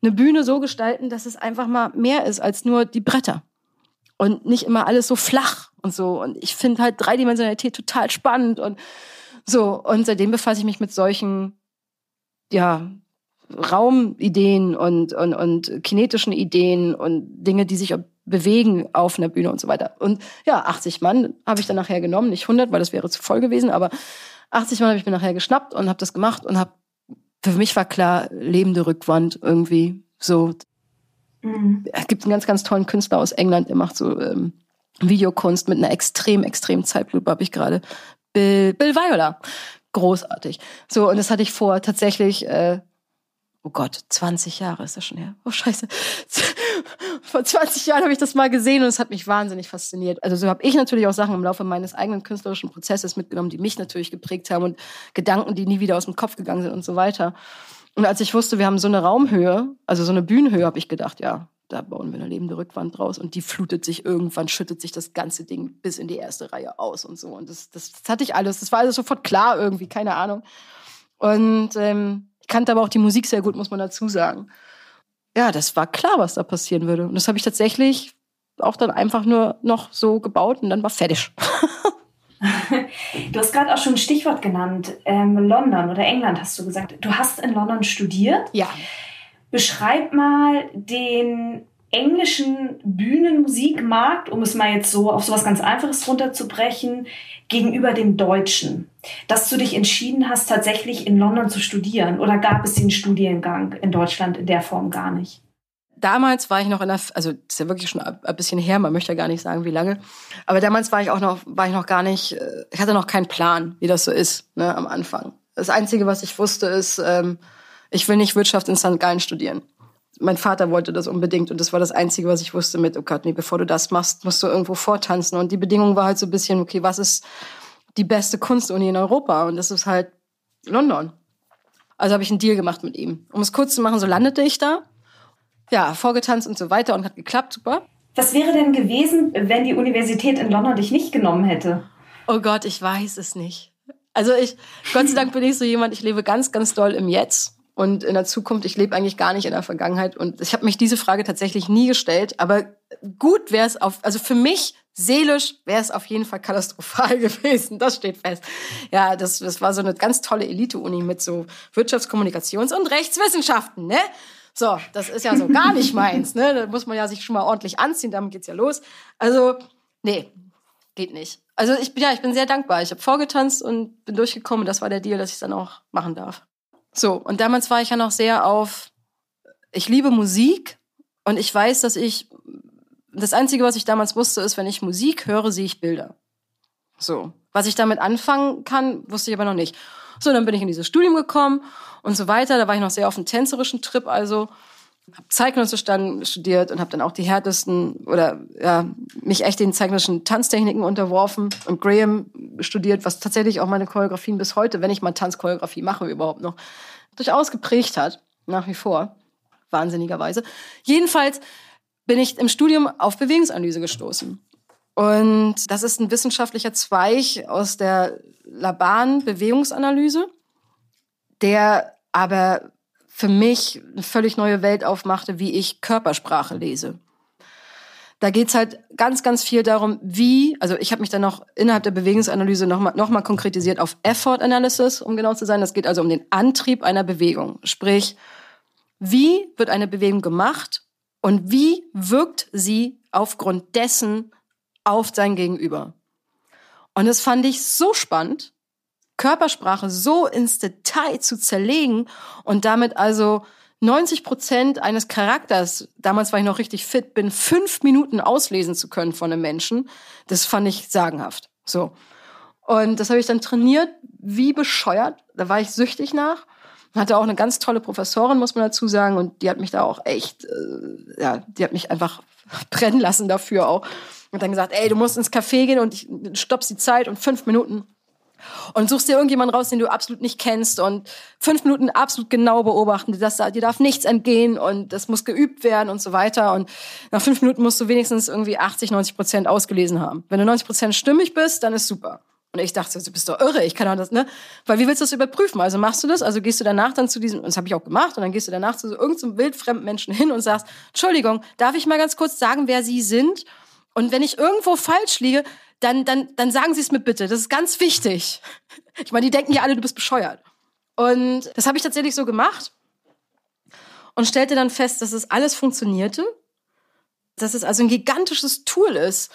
eine Bühne so gestalten, dass es einfach mal mehr ist als nur die Bretter? Und nicht immer alles so flach und so. Und ich finde halt Dreidimensionalität total spannend und so. Und seitdem befasse ich mich mit solchen, ja, Raumideen und, und, und kinetischen Ideen und Dinge, die sich bewegen auf einer Bühne und so weiter. Und ja, 80 Mann habe ich dann nachher genommen, nicht 100, weil das wäre zu voll gewesen, aber 80 Mann habe ich mir nachher geschnappt und habe das gemacht und habe für mich war klar lebende Rückwand irgendwie so. Mhm. Es gibt einen ganz ganz tollen Künstler aus England, der macht so ähm, Videokunst mit einer extrem extrem Zeitlupe habe ich gerade Bill Bill Viola großartig. So und das hatte ich vor tatsächlich äh, oh Gott, 20 Jahre ist das schon her. Oh Scheiße. Vor 20 Jahren habe ich das mal gesehen und es hat mich wahnsinnig fasziniert. Also so habe ich natürlich auch Sachen im Laufe meines eigenen künstlerischen Prozesses mitgenommen, die mich natürlich geprägt haben und Gedanken, die nie wieder aus dem Kopf gegangen sind und so weiter. Und als ich wusste, wir haben so eine Raumhöhe, also so eine Bühnenhöhe, habe ich gedacht, ja, da bauen wir eine lebende Rückwand draus und die flutet sich irgendwann, schüttet sich das ganze Ding bis in die erste Reihe aus und so. Und das, das, das hatte ich alles. Das war alles sofort klar irgendwie, keine Ahnung. Und ähm, kannte aber auch die Musik sehr gut, muss man dazu sagen. Ja, das war klar, was da passieren würde. Und das habe ich tatsächlich auch dann einfach nur noch so gebaut und dann war fertig. Du hast gerade auch schon ein Stichwort genannt, ähm, London oder England hast du gesagt. Du hast in London studiert. Ja. Beschreib mal den englischen Bühnenmusikmarkt, um es mal jetzt so auf so was ganz Einfaches runterzubrechen, gegenüber dem deutschen? Dass du dich entschieden hast, tatsächlich in London zu studieren oder gab es den Studiengang in Deutschland in der Form gar nicht? Damals war ich noch in der, also das ist ja wirklich schon ein bisschen her, man möchte ja gar nicht sagen, wie lange. Aber damals war ich auch noch, war ich noch gar nicht, äh, ich hatte noch keinen Plan, wie das so ist, ne, am Anfang. Das Einzige, was ich wusste, ist, ähm, ich will nicht Wirtschaft in St. Gallen studieren mein Vater wollte das unbedingt und das war das Einzige, was ich wusste mit, oh Gott, nee, bevor du das machst, musst du irgendwo vortanzen. Und die Bedingung war halt so ein bisschen, okay, was ist die beste Kunstuni in Europa? Und das ist halt London. Also habe ich einen Deal gemacht mit ihm. Um es kurz zu machen, so landete ich da. Ja, vorgetanzt und so weiter und hat geklappt, super. Was wäre denn gewesen, wenn die Universität in London dich nicht genommen hätte? Oh Gott, ich weiß es nicht. Also ich, Gott sei Dank bin ich so jemand, ich lebe ganz, ganz doll im Jetzt und in der Zukunft. Ich lebe eigentlich gar nicht in der Vergangenheit und ich habe mich diese Frage tatsächlich nie gestellt. Aber gut wäre es auf, also für mich seelisch wäre es auf jeden Fall katastrophal gewesen. Das steht fest. Ja, das, das war so eine ganz tolle Elite-Uni mit so Wirtschaftskommunikations- und Rechtswissenschaften, ne? So, das ist ja so gar nicht meins, ne? Da muss man ja sich schon mal ordentlich anziehen, damit geht's ja los. Also, nee, geht nicht. Also ich bin ja, ich bin sehr dankbar. Ich habe vorgetanzt und bin durchgekommen. Das war der Deal, dass ich dann auch machen darf. So, und damals war ich ja noch sehr auf, ich liebe Musik und ich weiß, dass ich, das Einzige, was ich damals wusste, ist, wenn ich Musik höre, sehe ich Bilder. So. Was ich damit anfangen kann, wusste ich aber noch nicht. So, dann bin ich in dieses Studium gekommen und so weiter. Da war ich noch sehr auf einem tänzerischen Trip, also habe Zeitgenössische studiert und habe dann auch die härtesten oder ja, mich echt den zeitgenössischen Tanztechniken unterworfen und Graham studiert, was tatsächlich auch meine Choreografien bis heute, wenn ich mal Tanzchoreografie mache überhaupt noch, durchaus geprägt hat, nach wie vor, wahnsinnigerweise. Jedenfalls bin ich im Studium auf Bewegungsanalyse gestoßen. Und das ist ein wissenschaftlicher Zweig aus der Laban-Bewegungsanalyse, der aber für mich eine völlig neue Welt aufmachte, wie ich Körpersprache lese. Da geht's halt ganz, ganz viel darum, wie, also ich habe mich dann noch innerhalb der Bewegungsanalyse nochmal noch mal konkretisiert auf Effort Analysis, um genau zu sein. Das geht also um den Antrieb einer Bewegung. Sprich, wie wird eine Bewegung gemacht und wie wirkt sie aufgrund dessen auf sein Gegenüber. Und das fand ich so spannend, Körpersprache so ins Detail zu zerlegen und damit also 90 Prozent eines Charakters, damals war ich noch richtig fit, bin fünf Minuten auslesen zu können von einem Menschen, das fand ich sagenhaft. So. Und das habe ich dann trainiert, wie bescheuert. Da war ich süchtig nach. Hatte auch eine ganz tolle Professorin, muss man dazu sagen. Und die hat mich da auch echt, äh, ja, die hat mich einfach brennen lassen dafür auch. Und dann gesagt, ey, du musst ins Café gehen und ich stoppst die Zeit und fünf Minuten und suchst dir irgendjemanden raus, den du absolut nicht kennst und fünf Minuten absolut genau beobachten. Das, dir darf nichts entgehen und das muss geübt werden und so weiter. Und nach fünf Minuten musst du wenigstens irgendwie 80, 90 Prozent ausgelesen haben. Wenn du 90 Prozent stimmig bist, dann ist super. Und ich dachte, du bist doch irre, ich kann auch das, ne? Weil wie willst du das überprüfen? Also machst du das, also gehst du danach dann zu diesem, und das habe ich auch gemacht, und dann gehst du danach zu so irgendeinem wildfremden Menschen hin und sagst, Entschuldigung, darf ich mal ganz kurz sagen, wer Sie sind? Und wenn ich irgendwo falsch liege, dann, dann, dann sagen Sie es mir bitte. Das ist ganz wichtig. Ich meine, die denken ja alle, du bist bescheuert. Und das habe ich tatsächlich so gemacht. und stellte dann fest, dass es alles funktionierte, dass es also ein gigantisches Tool ist,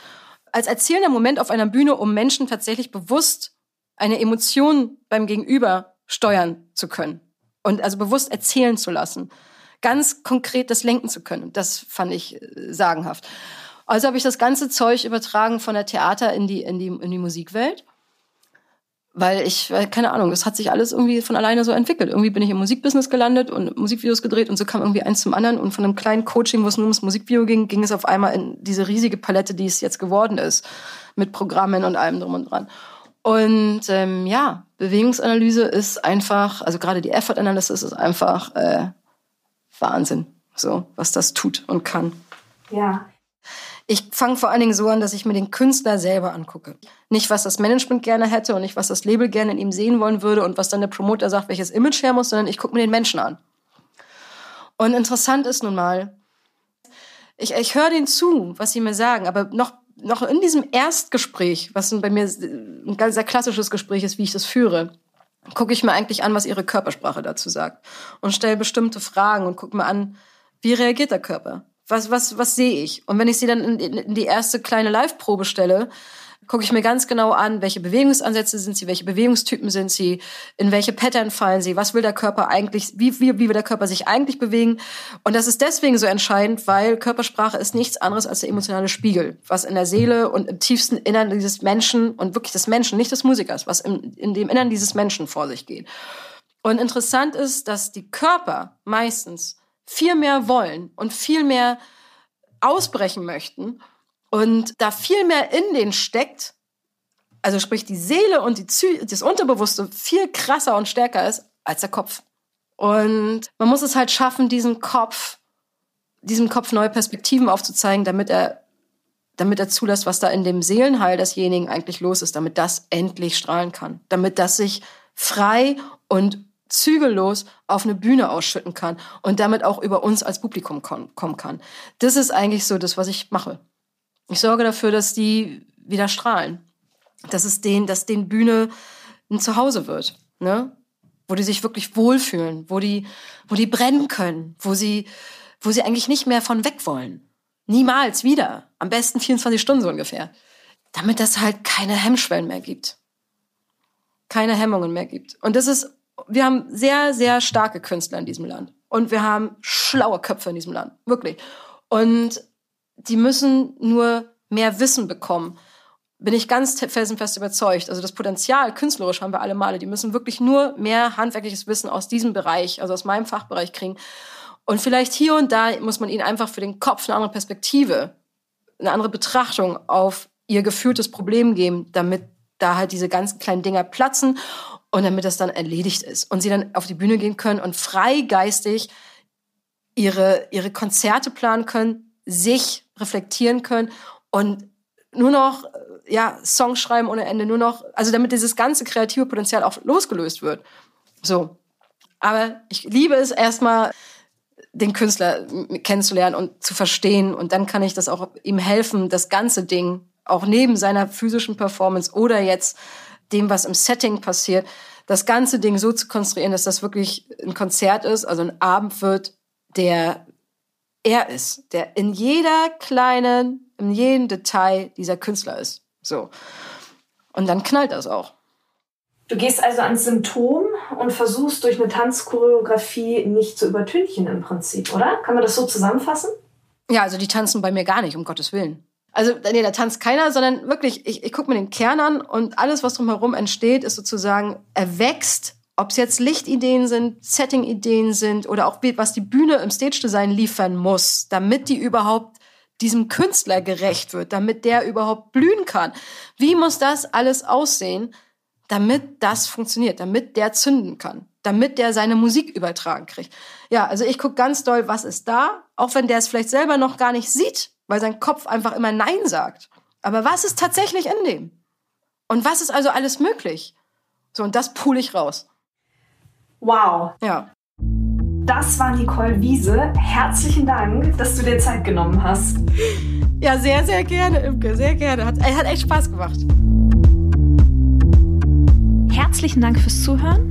als erzählender Moment auf einer Bühne, um Menschen tatsächlich bewusst eine Emotion beim Gegenüber steuern zu können und also bewusst erzählen zu lassen, ganz konkret das lenken zu können. Das fand ich äh, sagenhaft. Also habe ich das ganze Zeug übertragen von der Theater in die in die in die Musikwelt weil ich, keine Ahnung, das hat sich alles irgendwie von alleine so entwickelt. Irgendwie bin ich im Musikbusiness gelandet und Musikvideos gedreht und so kam irgendwie eins zum anderen. Und von einem kleinen Coaching, wo es nur ums Musikvideo ging, ging es auf einmal in diese riesige Palette, die es jetzt geworden ist, mit Programmen und allem drum und dran. Und ähm, ja, Bewegungsanalyse ist einfach, also gerade die Effort Analysis ist einfach äh, Wahnsinn, so was das tut und kann. Ja, ich fange vor allen Dingen so an, dass ich mir den Künstler selber angucke. Nicht, was das Management gerne hätte und nicht, was das Label gerne in ihm sehen wollen würde und was dann der Promoter sagt, welches Image her muss, sondern ich gucke mir den Menschen an. Und interessant ist nun mal, ich, ich höre denen zu, was sie mir sagen, aber noch, noch in diesem Erstgespräch, was bei mir ein ganz sehr klassisches Gespräch ist, wie ich das führe, gucke ich mir eigentlich an, was ihre Körpersprache dazu sagt und stelle bestimmte Fragen und gucke mir an, wie reagiert der Körper? Was, was, was sehe ich? Und wenn ich sie dann in, in die erste kleine Live-Probe stelle, gucke ich mir ganz genau an, welche Bewegungsansätze sind sie, welche Bewegungstypen sind sie, in welche Pattern fallen sie, was will der Körper eigentlich, wie, wie, wie will der Körper sich eigentlich bewegen. Und das ist deswegen so entscheidend, weil Körpersprache ist nichts anderes als der emotionale Spiegel, was in der Seele und im tiefsten Innern dieses Menschen und wirklich des Menschen, nicht des Musikers, was im, in dem Innern dieses Menschen vor sich geht. Und interessant ist, dass die Körper meistens viel mehr wollen und viel mehr ausbrechen möchten und da viel mehr in denen steckt, also sprich die Seele und die Zü das Unterbewusste viel krasser und stärker ist als der Kopf. Und man muss es halt schaffen, diesen Kopf, diesem Kopf neue Perspektiven aufzuzeigen, damit er, damit er zulässt, was da in dem Seelenheil desjenigen eigentlich los ist, damit das endlich strahlen kann, damit das sich frei und zügellos auf eine Bühne ausschütten kann und damit auch über uns als Publikum kommen kann. Das ist eigentlich so das, was ich mache. Ich sorge dafür, dass die wieder strahlen. Dass es denen, dass den Bühne ein Zuhause wird, ne? Wo die sich wirklich wohlfühlen, wo die, wo die brennen können, wo sie, wo sie eigentlich nicht mehr von weg wollen. Niemals wieder. Am besten 24 Stunden so ungefähr. Damit das halt keine Hemmschwellen mehr gibt. Keine Hemmungen mehr gibt. Und das ist wir haben sehr, sehr starke Künstler in diesem Land. Und wir haben schlaue Köpfe in diesem Land. Wirklich. Und die müssen nur mehr Wissen bekommen. Bin ich ganz felsenfest überzeugt. Also das Potenzial künstlerisch haben wir alle Male. Die müssen wirklich nur mehr handwerkliches Wissen aus diesem Bereich, also aus meinem Fachbereich kriegen. Und vielleicht hier und da muss man ihnen einfach für den Kopf eine andere Perspektive, eine andere Betrachtung auf ihr gefühltes Problem geben, damit da halt diese ganzen kleinen Dinger platzen und damit das dann erledigt ist und sie dann auf die Bühne gehen können und freigeistig ihre, ihre Konzerte planen können, sich reflektieren können und nur noch ja, Songs schreiben ohne Ende, nur noch, also damit dieses ganze kreative Potenzial auch losgelöst wird. So. Aber ich liebe es erstmal, den Künstler kennenzulernen und zu verstehen. Und dann kann ich das auch ihm helfen, das ganze Ding, auch neben seiner physischen Performance oder jetzt dem, was im Setting passiert, das ganze Ding so zu konstruieren, dass das wirklich ein Konzert ist, also ein Abend wird, der er ist, der in jeder kleinen, in jedem Detail dieser Künstler ist. So. Und dann knallt das auch. Du gehst also ans Symptom und versuchst durch eine Tanzchoreografie nicht zu übertünchen im Prinzip, oder? Kann man das so zusammenfassen? Ja, also die tanzen bei mir gar nicht, um Gottes Willen. Also, nee, da tanzt keiner, sondern wirklich, ich, ich gucke mir den Kern an und alles, was drumherum entsteht, ist sozusagen erwächst, ob es jetzt Lichtideen sind, Setting-Ideen sind oder auch was die Bühne im Stage-Design liefern muss, damit die überhaupt diesem Künstler gerecht wird, damit der überhaupt blühen kann. Wie muss das alles aussehen, damit das funktioniert, damit der zünden kann, damit der seine Musik übertragen kriegt? Ja, also ich gucke ganz doll, was ist da, auch wenn der es vielleicht selber noch gar nicht sieht, weil sein Kopf einfach immer Nein sagt. Aber was ist tatsächlich in dem? Und was ist also alles möglich? So, und das pule ich raus. Wow. Ja. Das war Nicole Wiese. Herzlichen Dank, dass du dir Zeit genommen hast. Ja, sehr, sehr gerne, Imke, sehr gerne. Hat, hat echt Spaß gemacht. Herzlichen Dank fürs Zuhören.